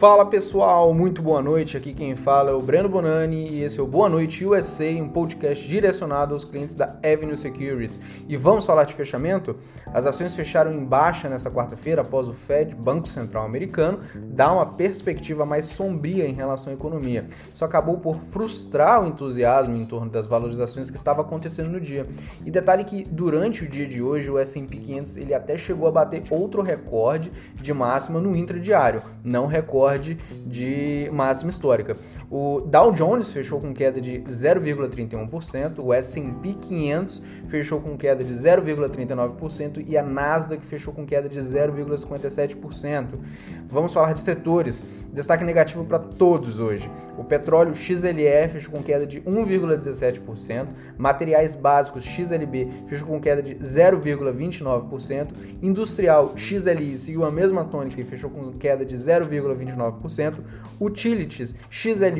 Fala pessoal, muito boa noite. Aqui quem fala é o Breno Bonani e esse é o Boa Noite USA, um podcast direcionado aos clientes da Avenue Securities. E vamos falar de fechamento? As ações fecharam em baixa nesta quarta-feira após o Fed, Banco Central Americano, dar uma perspectiva mais sombria em relação à economia. Isso acabou por frustrar o entusiasmo em torno das valorizações que estava acontecendo no dia. E detalhe que durante o dia de hoje o S&P 500 ele até chegou a bater outro recorde de máxima no intradiário, não recorde de máxima histórica. O Dow Jones fechou com queda de 0,31%, o S&P 500 fechou com queda de 0,39% e a Nasdaq fechou com queda de 0,57%. Vamos falar de setores. Destaque negativo para todos hoje. O petróleo XLE fechou com queda de 1,17%, materiais básicos XLB fechou com queda de 0,29%, industrial XLI seguiu a mesma tônica e fechou com queda de 0,29%, utilities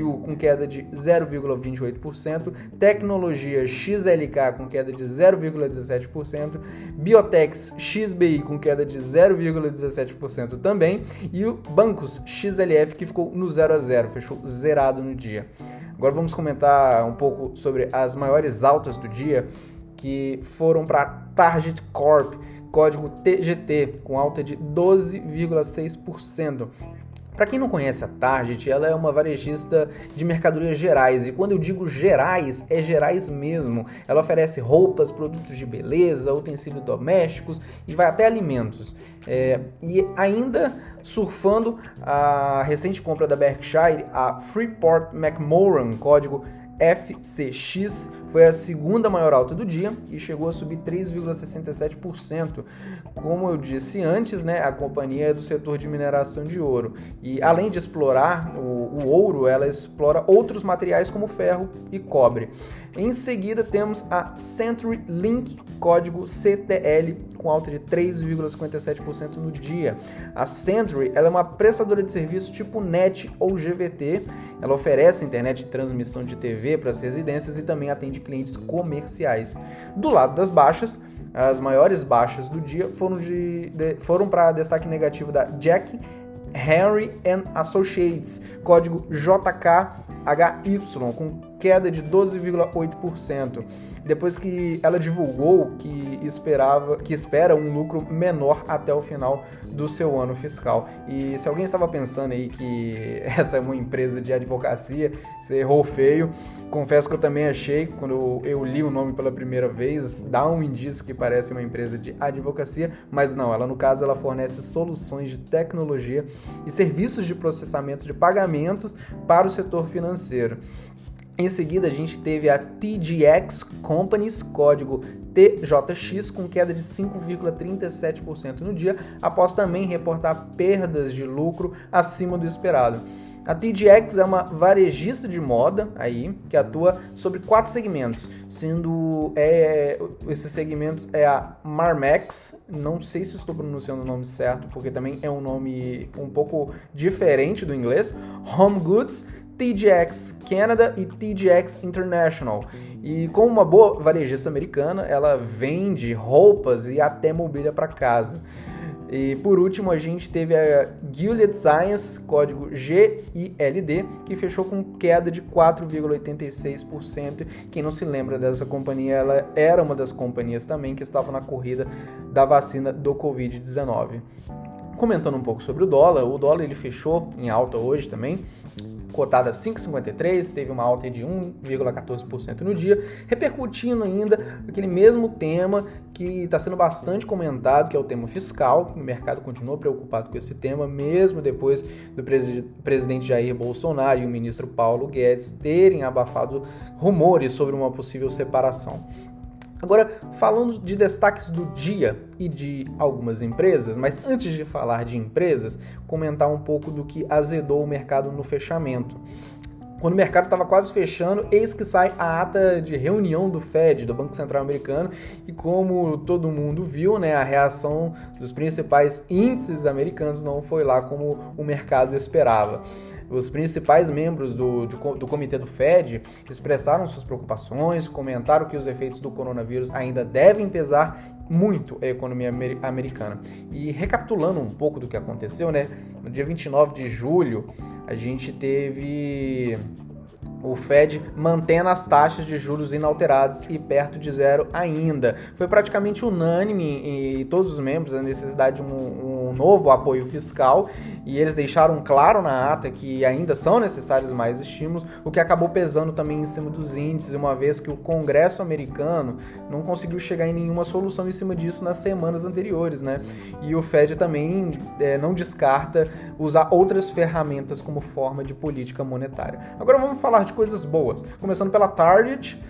Com queda de 0,28%, tecnologia XLK com queda de 0,17%, biotechs XBI com queda de 0,17% também e o bancos XLE que ficou no 0 a 0, fechou zerado no dia. Agora vamos comentar um pouco sobre as maiores altas do dia que foram para Target Corp, código TGT, com alta de 12,6%. Para quem não conhece a Target, ela é uma varejista de mercadorias gerais e quando eu digo gerais, é gerais mesmo. Ela oferece roupas, produtos de beleza, utensílios domésticos e vai até alimentos. É, e ainda surfando a recente compra da Berkshire, a Freeport McMoran, código FCX foi a segunda maior alta do dia e chegou a subir 3,67%. Como eu disse antes, né, a companhia é do setor de mineração de ouro e além de explorar o, o ouro, ela explora outros materiais como ferro e cobre. Em seguida temos a Century Link, código CTL, com alta de 3,57% no dia. A Century ela é uma prestadora de serviço tipo NET ou GVT. Ela oferece internet de transmissão de TV para as residências e também atende clientes comerciais. Do lado das baixas, as maiores baixas do dia foram, de, de foram para destaque negativo da Jack Henry and Associates, código JKHY, com queda de 12,8%, depois que ela divulgou que esperava, que espera um lucro menor até o final do seu ano fiscal. E se alguém estava pensando aí que essa é uma empresa de advocacia, você errou feio. Confesso que eu também achei, quando eu li o nome pela primeira vez, dá um indício que parece uma empresa de advocacia, mas não, ela no caso ela fornece soluções de tecnologia e serviços de processamento de pagamentos para o setor financeiro. Em seguida, a gente teve a TGX Companies, código TJX, com queda de 5,37% no dia, após também reportar perdas de lucro acima do esperado. A TGX é uma varejista de moda aí que atua sobre quatro segmentos, sendo é, esses segmentos é a Marmex, não sei se estou pronunciando o nome certo, porque também é um nome um pouco diferente do inglês, Home Goods, TJX Canada e TJX International. E como uma boa varejista americana, ela vende roupas e até mobília para casa. E por último, a gente teve a Gilead Science, código GILD, que fechou com queda de 4,86%. Quem não se lembra dessa companhia, ela era uma das companhias também que estava na corrida da vacina do Covid-19. Comentando um pouco sobre o dólar, o dólar ele fechou em alta hoje também, cotada 5,53, teve uma alta de 1,14% no dia, repercutindo ainda aquele mesmo tema que está sendo bastante comentado, que é o tema fiscal. O mercado continua preocupado com esse tema, mesmo depois do presidente Jair Bolsonaro e o ministro Paulo Guedes terem abafado rumores sobre uma possível separação. Agora, falando de destaques do dia e de algumas empresas, mas antes de falar de empresas, comentar um pouco do que azedou o mercado no fechamento. Quando o mercado estava quase fechando, eis que sai a ata de reunião do Fed, do Banco Central Americano, e como todo mundo viu, né, a reação dos principais índices americanos não foi lá como o mercado esperava. Os principais membros do, do comitê do Fed expressaram suas preocupações, comentaram que os efeitos do coronavírus ainda devem pesar muito a economia americana. E recapitulando um pouco do que aconteceu, né? No dia 29 de julho, a gente teve o Fed mantendo as taxas de juros inalteradas e perto de zero ainda. Foi praticamente unânime e todos os membros a necessidade de um, um, novo apoio fiscal e eles deixaram claro na ata que ainda são necessários mais estímulos, o que acabou pesando também em cima dos índices, uma vez que o Congresso americano não conseguiu chegar em nenhuma solução em cima disso nas semanas anteriores, né? E o Fed também é, não descarta usar outras ferramentas como forma de política monetária. Agora vamos falar de coisas boas. Começando pela Target,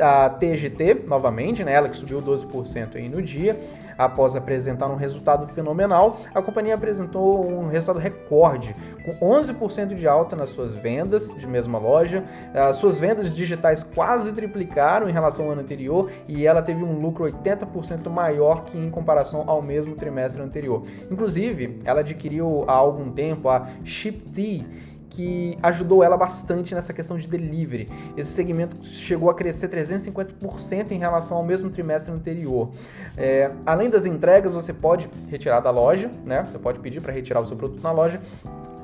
a TGT, novamente, né, ela que subiu 12% aí no dia, após apresentar um resultado fenomenal, a companhia apresentou um resultado recorde, com 11% de alta nas suas vendas de mesma loja, as suas vendas digitais quase triplicaram em relação ao ano anterior e ela teve um lucro 80% maior que em comparação ao mesmo trimestre anterior. Inclusive, ela adquiriu há algum tempo a ShipT, que ajudou ela bastante nessa questão de delivery. Esse segmento chegou a crescer 350% em relação ao mesmo trimestre anterior. É, além das entregas, você pode retirar da loja, né? Você pode pedir para retirar o seu produto na loja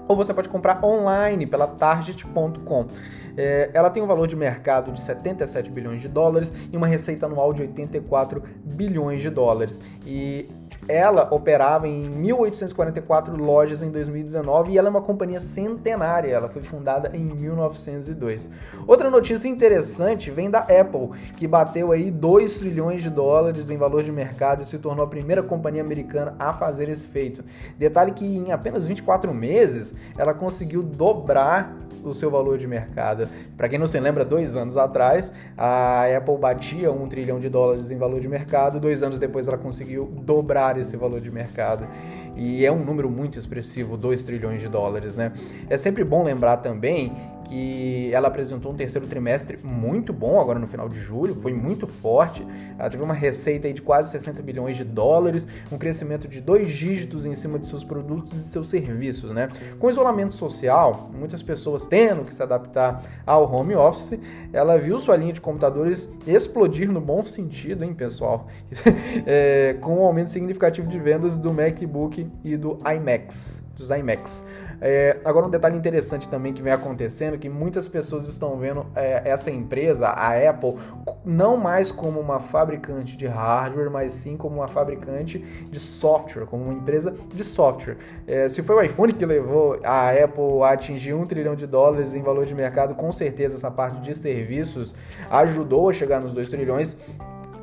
ou você pode comprar online pela target.com. É, ela tem um valor de mercado de 77 bilhões de dólares e uma receita anual de 84 bilhões de dólares. E ela operava em 1844 lojas em 2019 e ela é uma companhia centenária. Ela foi fundada em 1902. Outra notícia interessante vem da Apple, que bateu aí 2 trilhões de dólares em valor de mercado e se tornou a primeira companhia americana a fazer esse feito. Detalhe que em apenas 24 meses ela conseguiu dobrar o seu valor de mercado. Para quem não se lembra, dois anos atrás, a Apple batia um trilhão de dólares em valor de mercado, dois anos depois ela conseguiu dobrar esse valor de mercado. E é um número muito expressivo, 2 trilhões de dólares, né? É sempre bom lembrar também que ela apresentou um terceiro trimestre muito bom agora no final de julho, foi muito forte. Ela teve uma receita de quase 60 bilhões de dólares, um crescimento de dois dígitos em cima de seus produtos e seus serviços, né? Com isolamento social, muitas pessoas tendo que se adaptar ao home office, ela viu sua linha de computadores explodir no bom sentido, hein, pessoal? é, com um aumento significativo de vendas do MacBook e do iMacs, dos iMacs. É, agora um detalhe interessante também que vem acontecendo, que muitas pessoas estão vendo é, essa empresa, a Apple, não mais como uma fabricante de hardware, mas sim como uma fabricante de software, como uma empresa de software. É, se foi o iPhone que levou a Apple a atingir um trilhão de dólares em valor de mercado, com certeza essa parte de serviços ajudou a chegar nos 2 trilhões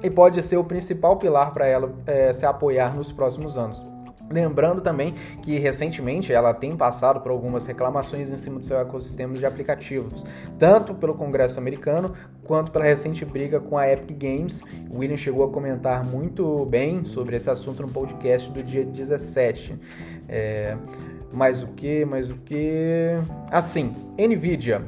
e pode ser o principal pilar para ela é, se apoiar nos próximos anos. Lembrando também que recentemente ela tem passado por algumas reclamações em cima do seu ecossistema de aplicativos, tanto pelo Congresso americano quanto pela recente briga com a Epic Games. O William chegou a comentar muito bem sobre esse assunto no podcast do dia 17. É, mais o que? Mais o que? Assim, Nvidia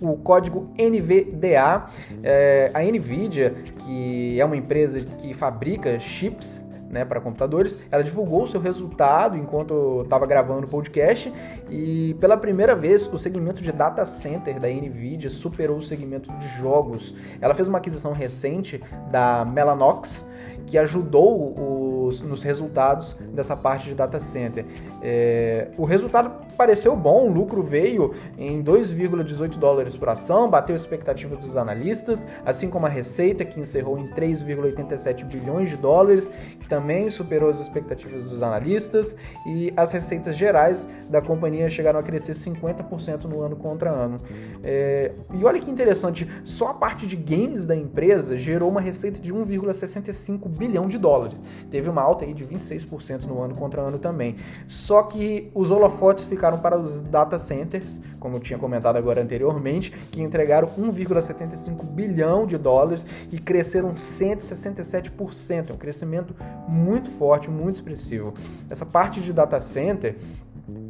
o código NVDA. É, a NVIDIA, que é uma empresa que fabrica chips né, para computadores. Ela divulgou o seu resultado enquanto estava gravando o podcast e pela primeira vez o segmento de data center da Nvidia superou o segmento de jogos. Ela fez uma aquisição recente da Mellanox que ajudou os, nos resultados dessa parte de data center. É, o resultado pareceu bom, o lucro veio em 2,18 dólares por ação, bateu a expectativa dos analistas, assim como a receita, que encerrou em 3,87 bilhões de dólares, que também superou as expectativas dos analistas, e as receitas gerais da companhia chegaram a crescer 50% no ano contra ano. É, e olha que interessante, só a parte de games da empresa gerou uma receita de 1,65 bilhão de dólares. Teve uma alta aí de 26% no ano contra ano também. Só que os holofotes ficaram para os data centers, como eu tinha comentado agora anteriormente, que entregaram 1,75 bilhão de dólares e cresceram 167%, é um crescimento muito forte, muito expressivo. Essa parte de data center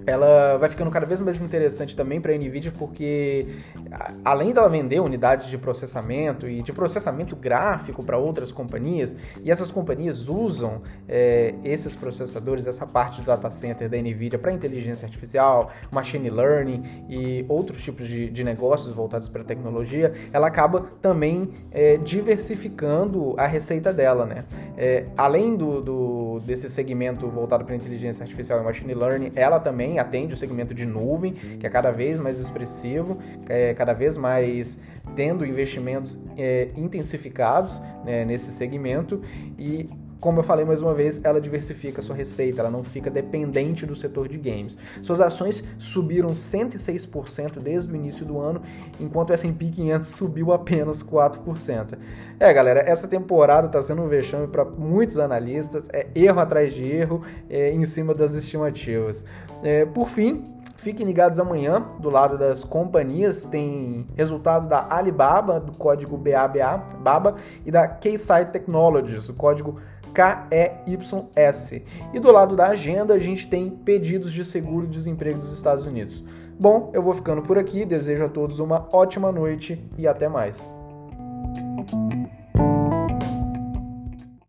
ela vai ficando cada vez mais interessante também para a Nvidia porque além dela vender unidades de processamento e de processamento gráfico para outras companhias e essas companhias usam é, esses processadores, essa parte do data center da Nvidia para inteligência artificial, machine learning e outros tipos de, de negócios voltados para tecnologia, ela acaba também é, diversificando a receita dela, né? É, além do, do, desse segmento voltado para inteligência artificial e machine learning, ela também atende o segmento de nuvem, que é cada vez mais expressivo, é cada vez mais tendo investimentos é, intensificados né, nesse segmento. E como eu falei mais uma vez, ela diversifica sua receita, ela não fica dependente do setor de games. Suas ações subiram 106% desde o início do ano, enquanto o S&P 500 subiu apenas 4%. É, galera, essa temporada está sendo um vexame para muitos analistas, é erro atrás de erro é, em cima das estimativas. É, por fim, Fiquem ligados amanhã, do lado das companhias, tem resultado da Alibaba, do código BABA, BABA, e da Keysight Technologies, o código KEYS. E do lado da agenda, a gente tem pedidos de seguro-desemprego dos Estados Unidos. Bom, eu vou ficando por aqui, desejo a todos uma ótima noite e até mais.